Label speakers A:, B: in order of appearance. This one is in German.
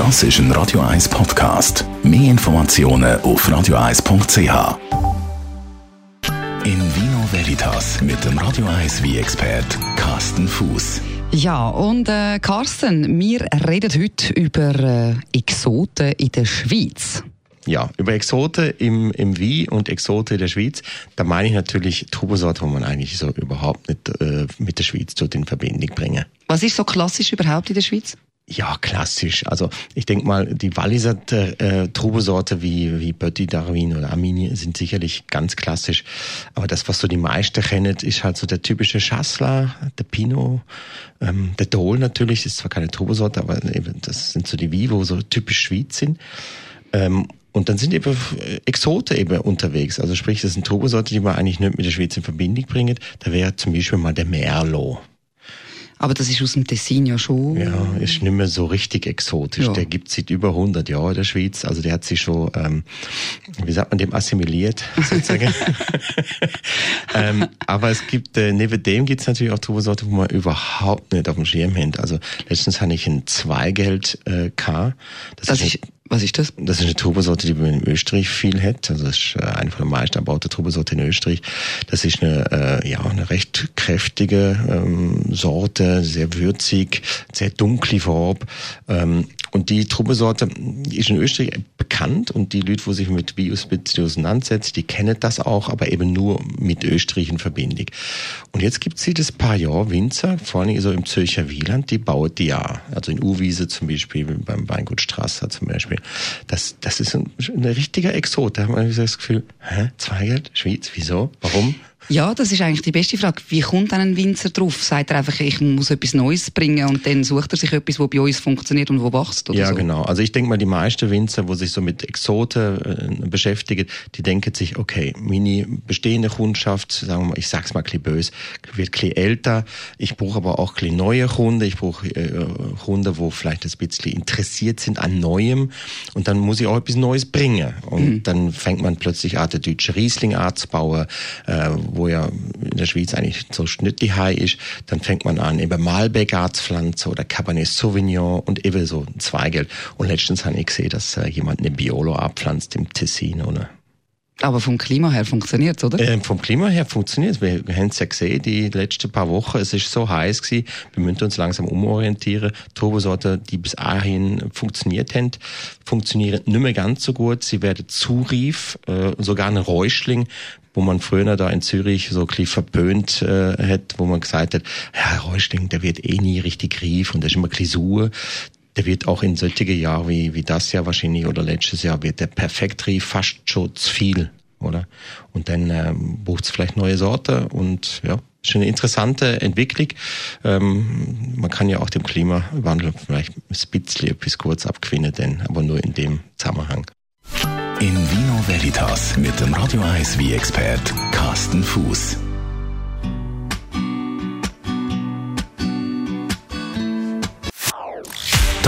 A: Das ist ein Radio 1 Podcast. Mehr Informationen auf radio1.ch. In Vino Veritas mit dem Radio 1 wie expert Carsten Fuß.
B: Ja, und äh, Carsten, wir reden heute über äh, Exoten in der Schweiz.
C: Ja, über Exote im, im Wie und Exote in der Schweiz, da meine ich natürlich Trubesorte, wo man eigentlich so überhaupt nicht äh, mit der Schweiz dort in Verbindung bringen.
B: Was ist so klassisch überhaupt in der Schweiz?
C: Ja, klassisch. Also ich denke mal, die Walliser äh, Trubesorte wie, wie Bötti, Darwin oder Armini sind sicherlich ganz klassisch. Aber das, was so die meisten kennen, ist halt so der typische Chassler, der Pinot, ähm, der Dole natürlich, ist zwar keine Trubesorte, aber eben, das sind so die wo so typisch Schweiz sind. Ähm, und dann sind eben Exote eben unterwegs. Also sprich, das sind Turbosorte, die man eigentlich nicht mit der Schweiz in Verbindung bringt. Da wäre zum Beispiel mal der Merlot.
B: Aber das ist aus dem Tessin ja schon.
C: Ja, ist nicht mehr so richtig exotisch. Ja. Der gibt seit über 100 Jahren in der Schweiz. Also der hat sich schon, ähm, wie sagt man dem, assimiliert, sozusagen. ähm, aber es gibt, äh, neben dem gibt es natürlich auch Turbosorte, wo man überhaupt nicht auf dem Schirm hat. Also letztens hatte ich ein Zweigeld äh, K.
B: Das, das ist, was ist das?
C: Das ist eine Turbosorte, die man in Österreich viel hat. Also das ist äh, eine von den meisten erbauten Turbosorten in Österreich. Das ist eine, äh, ja, eine recht kräftige ähm, Sorte, sehr würzig, sehr dunkle Farbe. Ähm, und die Trubesorte ist in Österreich bekannt und die Leute, die sich mit Bios auseinandersetzen, die kennen das auch, aber eben nur mit Österreich in Verbindung. Und jetzt gibt es seit ein paar Jahren Winzer, vor allem so im Zürcher Wieland, die bauen die ja. Also in Uwiese zum Beispiel, beim Weingut Strasser zum Beispiel. Das, das ist ein, ein richtiger Exot. Da hat man das Gefühl, hä, Zweigeld, Schweiz, wieso, warum?
B: Ja, das ist eigentlich die beste Frage. Wie kommt ein Winzer drauf? Sagt er einfach, ich muss etwas Neues bringen und dann sucht er sich etwas, das bei uns funktioniert und wo wächst?
C: Oder
B: ja,
C: so? genau. Also ich denke mal, die meisten Winzer, wo sich so mit Exoten äh, beschäftigen, die denken sich, okay, meine bestehende Kundschaft, sagen wir mal, ich sag's mal ein bisschen böse, wird ein bisschen älter. Ich brauche aber auch ein bisschen neue Kunden. Ich brauche äh, Kunden, wo vielleicht ein bisschen interessiert sind an Neuem. Und dann muss ich auch etwas Neues bringen. Und mhm. dann fängt man plötzlich an, der deutsche Riesling zu bauen, äh, wo ja in der Schweiz eigentlich so schnittlich ist, dann fängt man an, eben Malbec zu pflanzen oder Cabernet Sauvignon und eben so ein Zweigelt. Und letztens habe ich gesehen, dass äh, jemand eine Biolo abpflanzt im Tessin, oder?
B: Aber vom Klima her funktioniert es, oder?
C: Äh, vom Klima her funktioniert es. Wir haben es ja gesehen, die letzten paar Wochen. Es ist so heiß gewesen. Wir müssen uns langsam umorientieren. Turbosorten, die bis dahin funktioniert haben, funktionieren nicht mehr ganz so gut. Sie werden zu rief. Äh, sogar ein Räuschling, wo man früher da in Zürich so ein bisschen verpönt äh, hat, wo man gesagt hat, ja, Räuschling, der wird eh nie richtig rief und der ist immer ein bisschen sauer der wird auch in solche Jahr wie, wie das Jahr wahrscheinlich oder letztes Jahr wird der perfekt rief fast schon zu viel, oder? Und dann ähm, braucht es vielleicht neue Sorte und ja, ist eine interessante Entwicklung. Ähm, man kann ja auch dem Klimawandel vielleicht ein bisschen etwas kurz abgewinnen, denn aber nur in dem Zusammenhang.
A: In Vino Veritas mit dem Radio 1 wie expert Carsten Fuß.